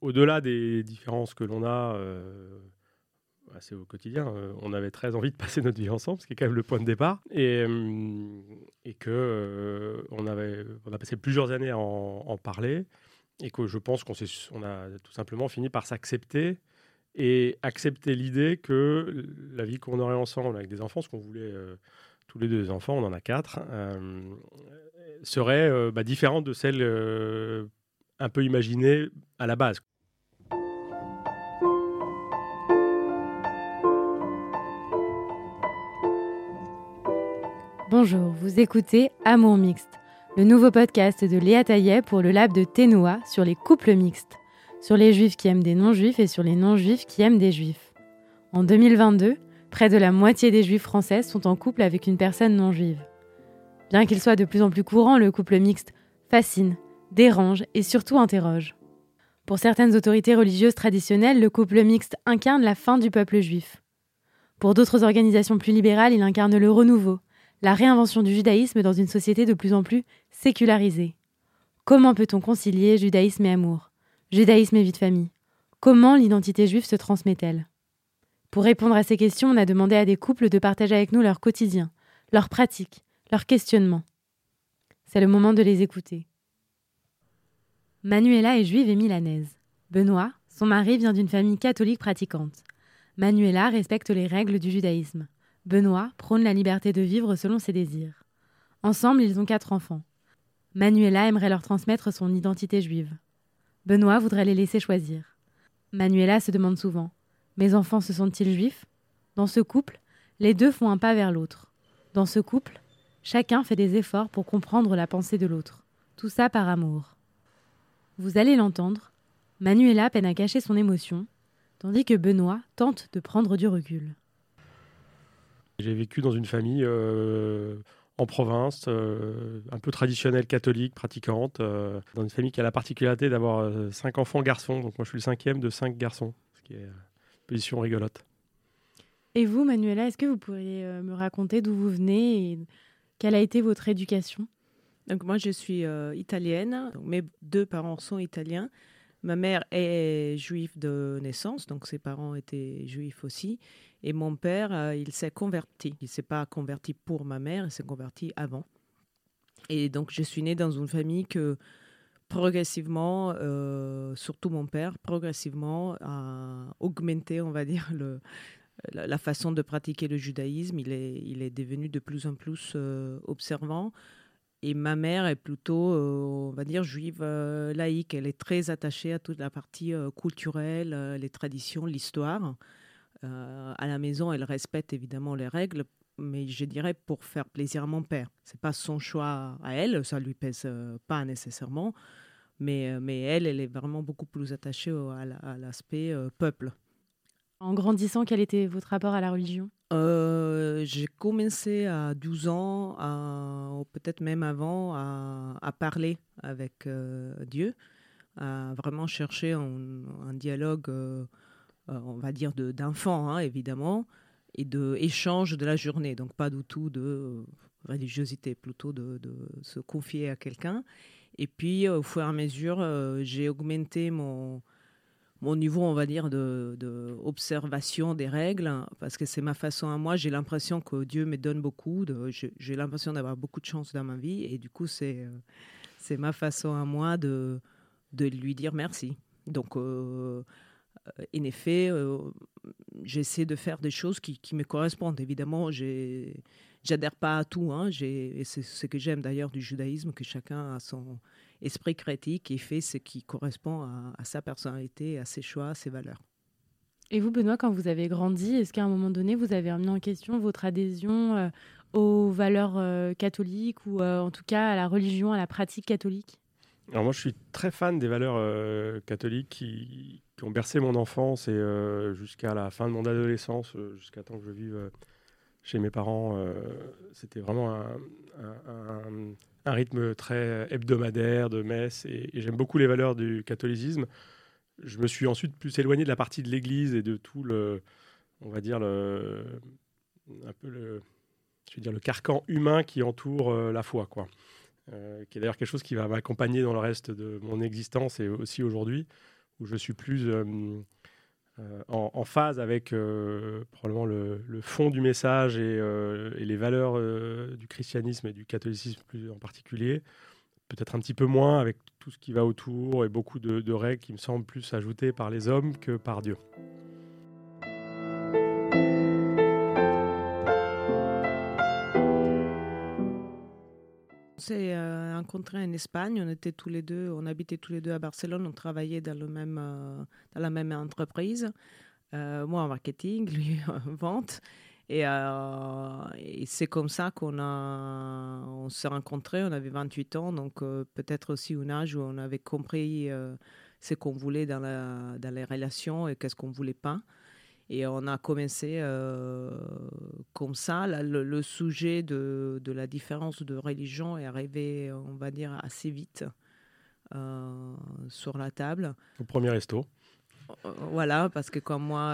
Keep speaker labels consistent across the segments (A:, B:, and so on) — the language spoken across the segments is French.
A: au-delà des différences que l'on a, c'est au quotidien, on avait très envie de passer notre vie ensemble, ce qui est quand même le point de départ, et, et que on, avait, on a passé plusieurs années à en, parler, et que je pense qu'on on a tout simplement fini par s'accepter et accepter l'idée que la vie qu'on aurait ensemble avec des enfants, ce qu'on voulait tous les deux enfants, on en a quatre, serait bah, différente de celle un peu imaginée à la base.
B: Bonjour, vous écoutez Amour Mixte, le nouveau podcast de Léa Taillet pour le lab de Ténoa sur les couples mixtes, sur les juifs qui aiment des non-juifs et sur les non-juifs qui aiment des juifs. En 2022, près de la moitié des juifs français sont en couple avec une personne non-juive. Bien qu'il soit de plus en plus courant, le couple mixte fascine, dérange et surtout interroge. Pour certaines autorités religieuses traditionnelles, le couple mixte incarne la fin du peuple juif. Pour d'autres organisations plus libérales, il incarne le renouveau, la réinvention du judaïsme dans une société de plus en plus sécularisée. Comment peut-on concilier judaïsme et amour? Judaïsme et vie de famille Comment l'identité juive se transmet-elle? Pour répondre à ces questions, on a demandé à des couples de partager avec nous leur quotidien, leurs pratiques, leurs questionnements. C'est le moment de les écouter. Manuela est juive et milanaise. Benoît, son mari, vient d'une famille catholique pratiquante. Manuela respecte les règles du judaïsme. Benoît prône la liberté de vivre selon ses désirs. Ensemble, ils ont quatre enfants. Manuela aimerait leur transmettre son identité juive. Benoît voudrait les laisser choisir. Manuela se demande souvent Mes enfants se sentent-ils juifs? Dans ce couple, les deux font un pas vers l'autre. Dans ce couple, chacun fait des efforts pour comprendre la pensée de l'autre. Tout ça par amour. Vous allez l'entendre, Manuela peine à cacher son émotion, tandis que Benoît tente de prendre du recul.
A: J'ai vécu dans une famille euh, en province, euh, un peu traditionnelle, catholique, pratiquante, euh, dans une famille qui a la particularité d'avoir cinq enfants garçons. Donc moi, je suis le cinquième de cinq garçons, ce qui est une position rigolote.
B: Et vous, Manuela, est-ce que vous pourriez me raconter d'où vous venez et quelle a été votre éducation?
C: Donc moi, je suis italienne. mes deux parents sont italiens. Ma mère est juive de naissance, donc ses parents étaient juifs aussi. Et mon père, euh, il s'est converti. Il ne s'est pas converti pour ma mère, il s'est converti avant. Et donc, je suis née dans une famille que progressivement, euh, surtout mon père, progressivement a augmenté, on va dire, la, façon de pratiquer le judaïsme. Il est, il est devenu de plus en plus euh, observant. Et ma mère est plutôt, on va dire, juive laïque. Elle est très attachée à toute la partie culturelle, les traditions, l'histoire. Euh, à la maison, elle respecte évidemment les règles, mais je dirais pour faire plaisir à mon père. C'est pas son choix à elle, ça lui pèse euh, pas nécessairement, mais, euh, mais elle, elle est vraiment beaucoup plus attachée à l'aspect peuple.
B: En grandissant, quel était votre rapport à la religion?
C: J'ai commencé à 12 ans, peut-être même avant, à, parler avec Dieu, à vraiment chercher un, dialogue euh, on va dire, d'enfants, hein, évidemment, et d'échange de la journée. Donc, pas du tout de euh, religiosité, plutôt de, se confier à quelqu'un. Et puis, au fur et à mesure, euh, j'ai augmenté mon, mon niveau, on va dire, de, des règles, parce que c'est ma façon à moi. J'ai l'impression que Dieu me donne beaucoup. J'ai l'impression d'avoir beaucoup de chance dans ma vie. Et du coup, c'est ma façon à moi de, de lui dire merci. Donc, en effet, euh, j'essaie de faire des choses qui, me correspondent. Évidemment, j'adhère pas à tout. Hein. C'est ce que j'aime d'ailleurs du judaïsme, que chacun a son esprit critique et fait ce qui correspond à, sa personnalité, à ses choix, à ses valeurs.
B: Et vous, Benoît, quand vous avez grandi, est-ce qu'à un moment donné, vous avez remis en question votre adhésion euh, aux valeurs euh, catholiques ou en tout cas à la religion, à la pratique catholique?
A: Alors moi, je suis très fan des valeurs catholiques qui, qui ont bercé mon enfance et euh, jusqu'à la fin de mon adolescence, euh, jusqu'à temps que je vive euh, chez mes parents. C'était vraiment un, rythme très hebdomadaire de messe et, j'aime beaucoup les valeurs du catholicisme. Je me suis ensuite plus éloigné de la partie de l'Église et de tout le, on va dire le, un peu le, je veux dire le carcan humain qui entoure la foi, quoi. qui est d'ailleurs quelque chose qui va m'accompagner dans le reste de mon existence et aussi aujourd'hui où je suis plus en, phase avec probablement le, fond du message et, les valeurs du christianisme et du catholicisme plus en particulier. Peut-être un petit peu moins avec tout ce qui va autour et beaucoup de, de règles qui me semblent plus ajoutées par les hommes que par Dieu.
C: S'est euh, rencontrés en Espagne. On était tous les deux, on habitait tous les deux à Barcelone. On travaillait dans, le même, euh, dans la même entreprise. Euh, moi en marketing, lui en vente. Et, c'est comme ça qu'on on s'est rencontrés. On avait 28 ans, donc peut-être aussi un âge où on avait compris ce qu'on voulait dans, la, dans les relations et qu'est-ce qu'on voulait pas. Et on a commencé euh, comme ça. le, sujet de, de, la différence de religion est arrivé, on va dire, assez vite euh, sur la table.
A: Au premier resto.
C: Euh, voilà, parce que comme moi,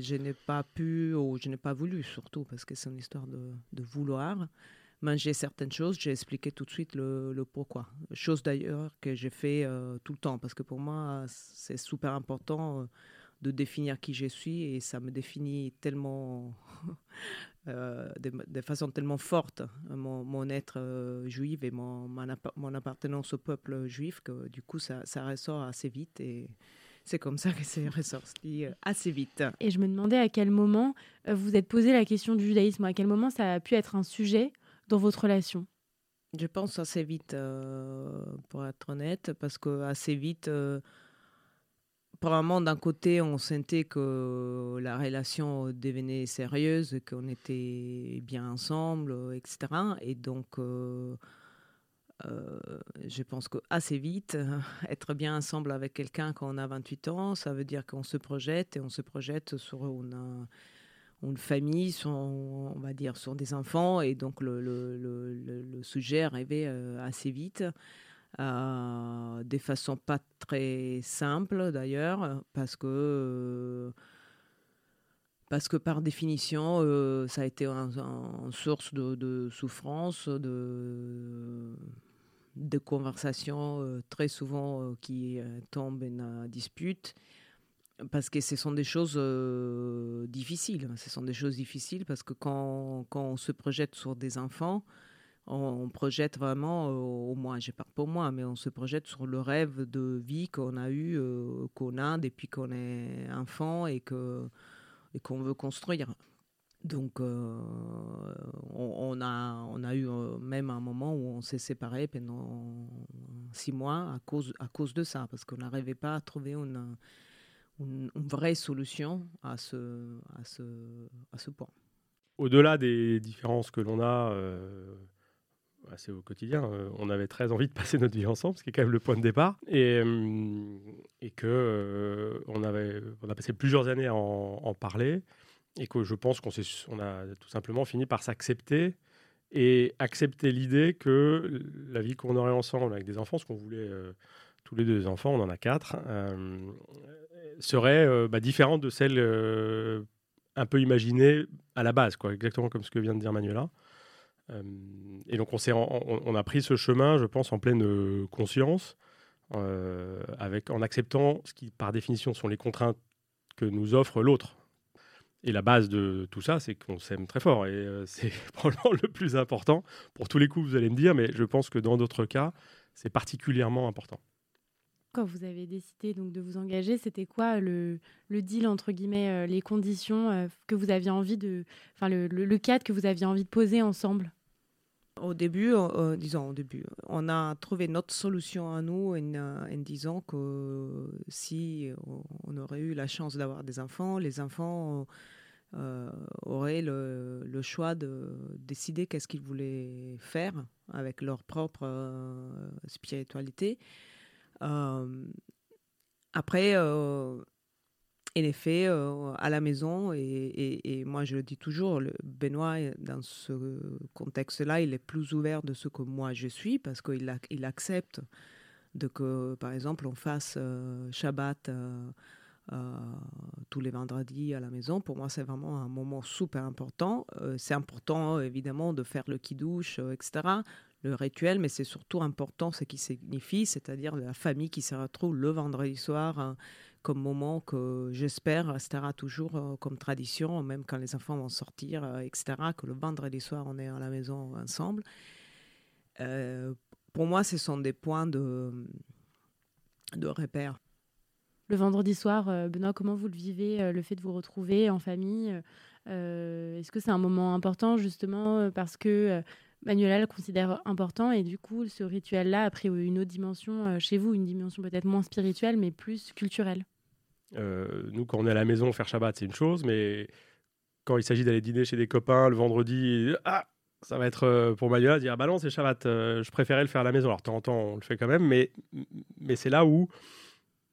C: je n'ai pas pu, ou je n'ai pas voulu surtout, parce que c'est une histoire de, de, vouloir manger certaines choses, j'ai expliqué tout de suite le, le pourquoi. Chose d'ailleurs que j'ai fait tout le temps, parce que pour moi, c'est super important de définir qui je suis et ça me définit tellement euh, de, façon tellement forte mon, être euh, juif et mon, mon, appartenance au peuple juif que du coup ça, ça ressort assez vite et c'est comme ça que c'est ressorti euh, assez vite.
B: Et je me demandais à quel moment vous êtes posé la question du judaïsme, à quel moment ça a pu être un sujet dans votre relation?
C: Je pense assez vite, pour être honnête, parce que assez vite Probablement d'un côté, on sentait que la relation devenait sérieuse, qu'on était bien ensemble, etc. Et donc, euh, euh, je pense que assez vite, être bien ensemble avec quelqu'un quand on a 28 ans, ça veut dire qu'on se projette et on se projette sur une, famille, sur, on va dire, sur des enfants. Et donc, le, le sujet arrivait euh, assez vite. Euh, des façons pas très simples d'ailleurs, parce que, euh, parce que par définition, euh, ça a été une source de, souffrance, de, de conversations très souvent qui tombent en dispute parce que ce sont des choses difficiles. Ce sont des choses difficiles parce que quand, quand, on se projette sur des enfants, on, projette vraiment, euh, au moins, je parle pour moi, mais on se projette sur le rêve de vie qu'on a eu, euh, qu'on a depuis qu'on est enfant et et qu'on veut construire. Donc, euh, on, a, on a eu même un moment où on s'est séparés pendant six mois à cause, à cause de ça, parce qu'on n'arrivait pas à trouver une, une, vraie solution à ce, à ce, à ce point.
A: Au-delà des différences que l'on a c'est au quotidien. Euh, on avait très envie de passer notre vie ensemble, ce qui est quand même le point de départ. Et, euh, et que euh, on, avait, on a passé plusieurs années à en, parler. Et que je pense qu'on on a tout simplement fini par s'accepter et accepter l'idée que la vie qu'on aurait ensemble avec des enfants, ce qu'on voulait tous les deux enfants, on en a quatre, serait bah, différente de celle un peu imaginée à la base, quoi, exactement comme ce que vient de dire Manuela. Euh, et donc on, a pris ce chemin, je pense, en pleine euh, conscience, euh, en acceptant ce qui, par définition, sont les contraintes que nous offre l'autre. Et la base de tout ça, c'est qu'on s'aime très fort. Et c'est probablement le plus important. Pour tous les coups, vous allez me dire, mais je pense que dans d'autres cas, c'est particulièrement important.
B: Quand vous avez décidé donc de vous engager, c'était quoi le, deal, entre guillemets, les conditions que vous aviez envie de. Enfin, le, cadre que vous aviez envie de poser ensemble?
C: Au début, euh, disons au début, on a trouvé notre solution à nous en, en disant que si on aurait eu la chance d'avoir des enfants, les enfants euh, auraient le, choix de décider qu'est-ce qu'ils voulaient faire avec leur propre euh, spiritualité. après, en effet, euh, à la maison, et, moi je le dis toujours, Benoît, dans ce contexte-là, il est plus ouvert de ce que moi je suis, parce qu'il il accepte de que, par exemple, on fasse euh, Shabbat euh, tous les vendredis à la maison. Pour moi, c'est vraiment un moment super important. c'est important, évidemment, de faire le kiddush, etc. le rituel, mais c'est surtout important ce qui signifie, c'est-à-dire la famille qui se retrouve le vendredi soir hein, comme moment que j'espère restera toujours euh, comme tradition, même quand les enfants vont sortir, euh, etc., que le vendredi soir on est à la maison ensemble. Euh, pour moi, ce sont des points de, de repère.
B: Le vendredi soir, Benoît, comment vous le vivez, le fait de vous retrouver en famille Est-ce que c'est un moment important justement parce que Manuela le considère important et du coup, ce rituel-là a pris une autre dimension chez vous, une dimension peut-être moins spirituelle, mais plus culturelle?
A: Euh, nous, quand on est à la maison, faire Shabbat, c'est une chose, mais quand il s'agit d'aller dîner chez des copains le vendredi, ah, ça va être euh, pour Manuela dire bah non, c'est Shabbat, je préférais le faire à la maison. Alors, de temps en temps, on le fait quand même, mais, mais c'est là où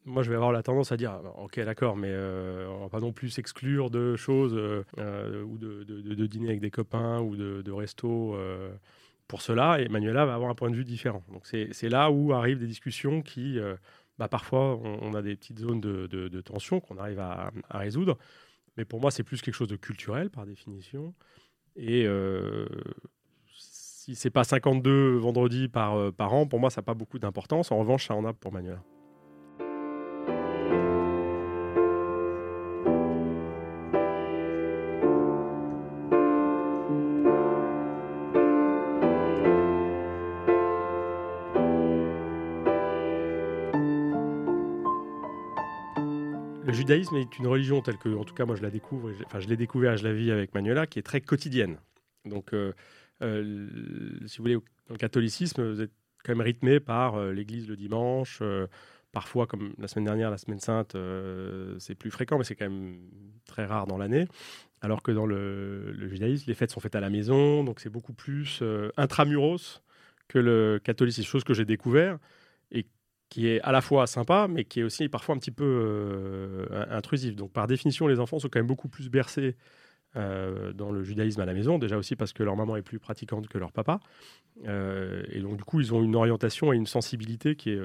A: moi, je vais avoir la tendance à dire, ah, ok, d'accord, mais euh, on va pas non plus s'exclure de choses euh, euh, ou de, de, dîner avec des copains ou de, de resto pour cela. Et Manuela va avoir un point de vue différent. Donc c'est là où arrivent des discussions qui, bah, parfois, on, a des petites zones de, tension qu'on arrive à, résoudre. Mais pour moi, c'est plus quelque chose de culturel par définition. Et si c'est pas 52 vendredis par, par an, pour moi, ça n'a pas beaucoup d'importance. En revanche, ça en a pour Manuela. Le judaïsme est une religion telle que, en tout cas, moi je la découvre, enfin je l'ai découvert, je la vis avec Manuela, qui est très quotidienne. Donc, euh, euh, si vous voulez, dans le catholicisme, vous êtes quand même rythmé par euh, l'église le dimanche. parfois, comme la semaine dernière, la semaine sainte, c'est plus fréquent, mais c'est quand même très rare dans l'année. Alors que dans le, le, judaïsme, les fêtes sont faites à la maison, donc c'est beaucoup plus intramuros que le catholicisme, chose que j'ai découvert qui est à la fois sympa, mais qui est aussi parfois un petit peu euh, intrusif. Donc par définition, les enfants sont quand même beaucoup plus bercés euh, dans le judaïsme à la maison, déjà aussi parce que leur maman est plus pratiquante que leur papa. Euh, et donc du coup, ils ont une orientation et une sensibilité qui est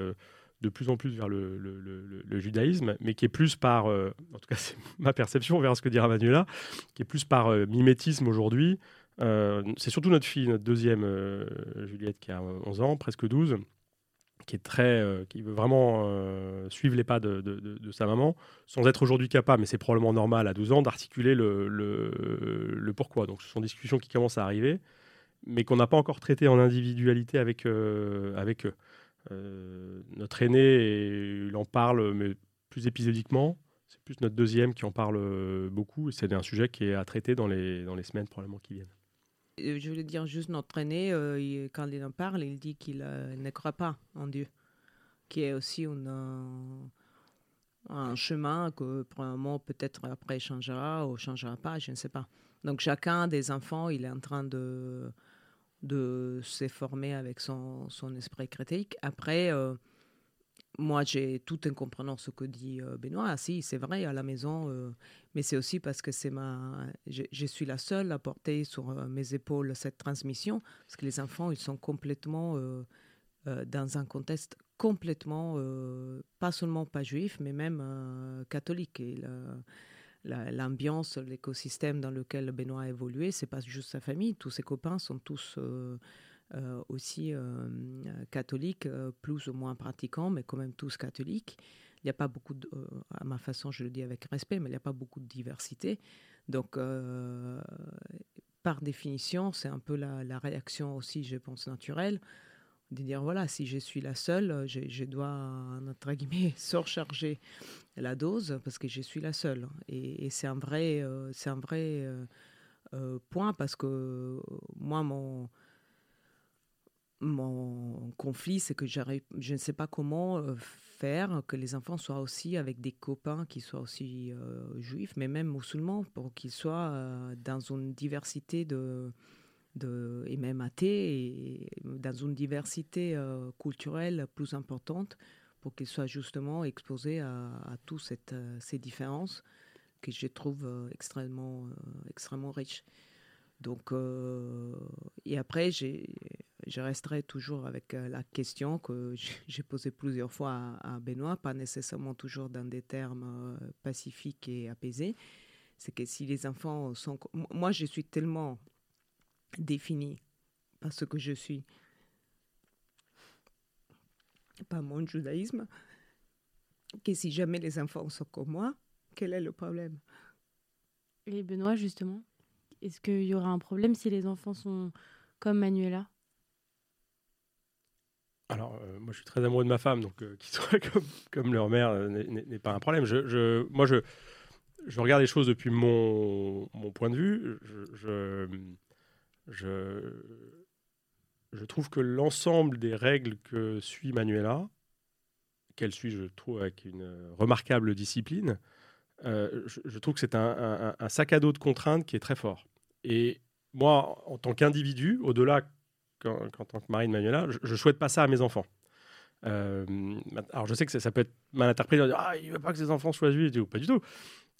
A: de plus en plus vers le, le, judaïsme, mais qui est plus par, en tout cas c'est ma perception, vers ce que dira Manuela, qui est plus par mimétisme aujourd'hui. c'est surtout notre fille, notre deuxième, Juliette, qui a 11 ans, presque 12, qui est très, euh, qui veut vraiment euh, suivre les pas de, sa maman, sans être aujourd'hui capable, mais c'est probablement normal à 12 ans, d'articuler le, le, pourquoi. Donc ce sont des discussions qui commencent à arriver, mais qu'on n'a pas encore traitées en individualité avec, euh, avec eux. notre aîné, il en parle, mais plus épisodiquement. C'est plus notre deuxième qui en parle beaucoup, et c'est un sujet qui est à traiter dans les, dans les semaines probablement qui viennent.
C: Euh, je voulais dire juste notre aîné, euh, quand il en parle, il dit qu'il euh, ne croit pas en Dieu, qui est aussi un chemin que probablement peut-être après changera ou changera pas, je ne sais pas. Donc chacun des enfants, il est en train de, de se former avec son, son esprit critique. Après, moi, j'ai tout en comprenant ce que dit euh, Benoît. Ah, si, c'est vrai, à la maison, euh, mais c'est aussi parce que c'est ma, je, suis la seule à porter sur euh, mes épaules cette transmission, parce que les enfants, ils sont complètement dans un contexte complètement, pas seulement pas juif, mais même catholique. Et l'ambiance, l'écosystème dans lequel Benoît a évolué, c'est pas juste sa famille. Tous ses copains sont tous euh, aussi euh, catholiques, euh, plus ou moins pratiquants, mais quand même tous catholiques. Il n'y a pas beaucoup, de, à ma façon, je le dis avec respect, mais il n'y a pas beaucoup de diversité. Donc, par définition, c'est un peu la, réaction aussi, je pense, naturelle, de dire voilà, si je suis la seule, je, dois, entre guillemets, surcharger la dose parce que je suis la seule. Et, c'est un vrai, c'est un vrai point parce que moi, mon mon conflit, c'est que je ne sais pas comment euh, faire que les enfants soient aussi avec des copains qui soient aussi euh, juifs, mais même musulmans, pour qu'ils soient euh, dans une diversité de, de, et même athées, et dans une diversité culturelle plus importante, pour qu'ils soient justement exposés à, à toutes ces différences que je trouve extrêmement, extrêmement riches. Donc, et après, je resterai toujours avec euh, la question que j'ai posée plusieurs fois à, Benoît, pas nécessairement toujours dans des termes euh, pacifiques et apaisés. C'est que si les enfants sont... Moi, je suis tellement définie par ce que je suis pas mon judaïsme, que si jamais les enfants sont comme moi, quel est le problème?
B: Et Benoît, justement, est-ce qu'il y aura un problème si les enfants sont comme Manuela?
A: Alors, euh, moi, je suis très amoureux de ma femme, donc euh, qu'ils soient comme, leur mère euh, n'est pas un problème. Moi, je, regarde les choses depuis mon, point de vue. Je trouve que l'ensemble des règles que suit Manuela, qu'elle suit, je trouve, avec une remarquable discipline, je, trouve que c'est un, sac à dos de contraintes qui est très fort. Et moi, en tant qu'individu, au-delà qu'en tant que mari de Manuela, je ne souhaite pas ça à mes enfants. Euh, alors je sais que ça, peut être mal interprété, ah, il ne veut pas que ses enfants soient juifs, pas du tout.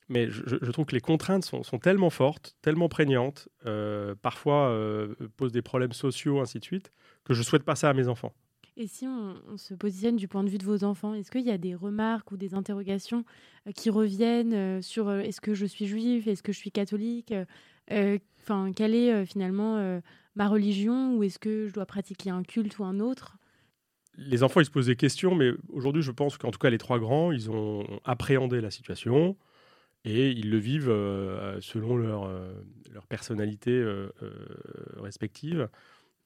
A: Mais je, trouve que les contraintes sont, tellement fortes, tellement prégnantes, euh, parfois euh, posent des problèmes sociaux, ainsi de suite, que je souhaite pas ça à mes enfants.
B: Et si on, se positionne du point de vue de vos enfants, est-ce qu'il y a des remarques ou des interrogations qui reviennent sur est-ce que je suis juif, est-ce que je suis catholique Enfin, quelle est finalement ma religion ou est-ce que je dois pratiquer un culte ou un autre?
A: Les enfants, ils se posent des questions, mais aujourd'hui, je pense qu'en tout cas, les trois grands, ils ont appréhendé la situation et ils le vivent euh, selon leur, euh, personnalité euh, respective,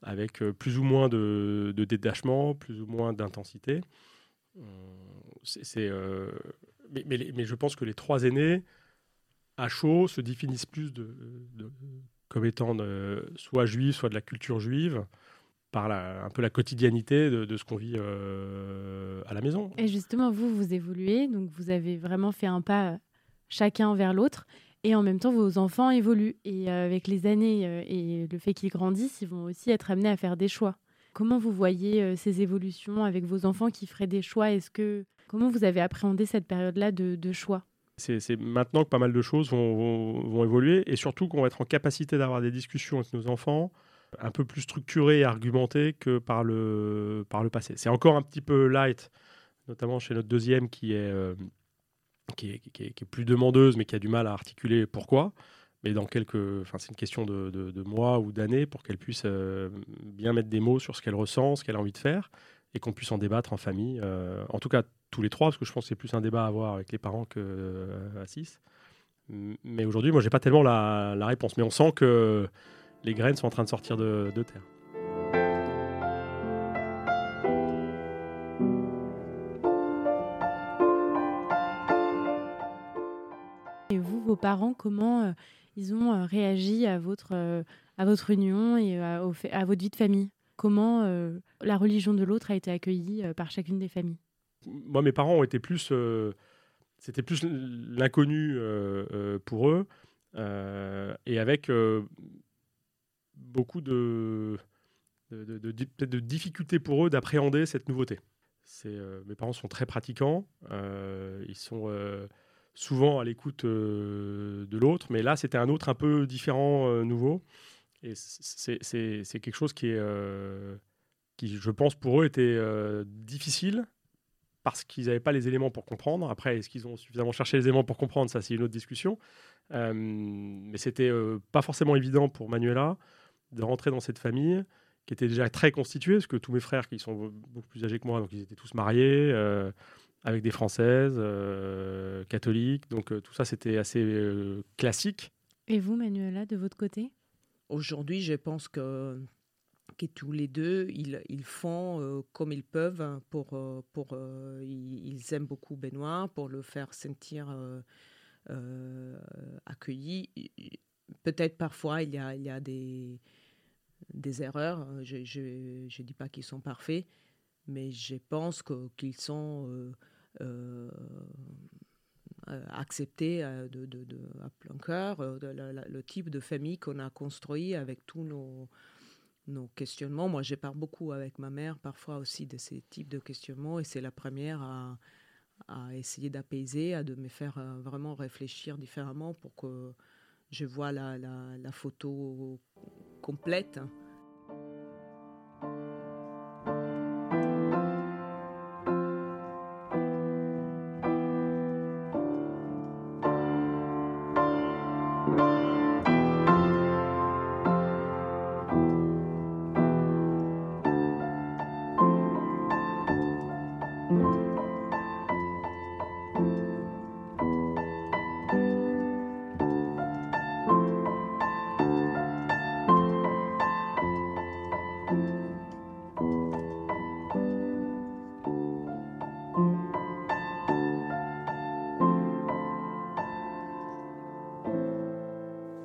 A: avec plus ou moins de, détachement, plus ou moins d'intensité. C'est, mais, mais, je pense que les trois aînés, à chaud, se définissent plus de, comme étant soit juif, soit de la culture juive, par un peu la quotidiennité de, ce qu'on vit euh, à la maison.
B: Et justement, vous, vous évoluez, donc vous avez vraiment fait un pas chacun vers l'autre, et en même temps, vos enfants évoluent. Et euh, avec les années euh, et le fait qu'ils grandissent, ils vont aussi être amenés à faire des choix. Comment vous voyez ces évolutions avec vos enfants qui feraient des choix? Est-ce que comment vous avez appréhendé cette période-là de choix?
A: C'est maintenant que pas mal de choses vont, évoluer et surtout qu'on va être en capacité d'avoir des discussions avec nos enfants un peu plus structurées et argumentées que par le, par le passé. C'est encore un petit peu light, notamment chez notre deuxième qui est, euh, qui, est, plus demandeuse mais qui a du mal à articuler pourquoi. Mais dans quelques, enfin c'est une question de, mois ou d'années pour qu'elle puisse euh, bien mettre des mots sur ce qu'elle ressent, ce qu'elle a envie de faire et qu'on puisse en débattre en famille. Euh, en tout cas, tous les trois, parce que je pense que c'est plus un débat à avoir avec les parents qu'à euh, 6. Mais aujourd'hui, moi, j'ai pas tellement la, réponse. Mais on sent que les graines sont en train de sortir de, terre.
B: Parents, comment euh, ils ont réagi à votre, à votre union et à, votre vie de famille? Comment la religion de l'autre a été accueillie par chacune des familles?
A: Moi, mes parents ont été plus. Euh, c'était plus l'inconnu euh, euh, pour eux. et avec beaucoup de, de, de, de, difficultés pour eux d'appréhender cette nouveauté. mes parents sont très pratiquants. ils sont souvent à l'écoute de l'autre. Mais là, c'était un autre un peu différent, nouveau. Et c'est quelque chose qui, est, qui, je pense, pour eux était difficile parce qu'ils n'avaient pas les éléments pour comprendre. Après, est-ce qu'ils ont suffisamment cherché les éléments pour comprendre? Ça, c'est une autre discussion. Euh, mais c'était euh, pas forcément évident pour Manuela de rentrer dans cette famille qui était déjà très constituée, parce que tous mes frères, qui sont beaucoup plus âgés que moi, donc ils étaient tous mariés, euh, avec des Françaises, catholiques. Donc tout ça, c'était assez classique.
B: Et vous, Manuela, de votre côté?
C: Aujourd'hui, je pense que que tous les deux, ils, ils font euh, comme ils peuvent hein, pour... Euh, pour euh, ils, aiment beaucoup Benoît pour le faire sentir accueilli. Peut-être parfois il y a, il y a des, des erreurs. Je ne dis pas qu'ils sont parfaits, mais je pense qu'ils sont de, de, de, à plein cœur, le type de famille qu'on a construit avec tous nos questionnements. Moi, je parle beaucoup avec ma mère parfois aussi de ces types de questionnements et c'est la première à, essayer d'apaiser, à de me faire euh, vraiment réfléchir différemment pour que je vois la, la photo complète.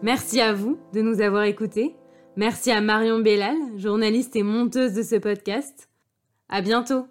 B: Merci à vous de nous avoir écoutés. Merci à Marion Bellal, journaliste et monteuse de ce podcast. À bientôt!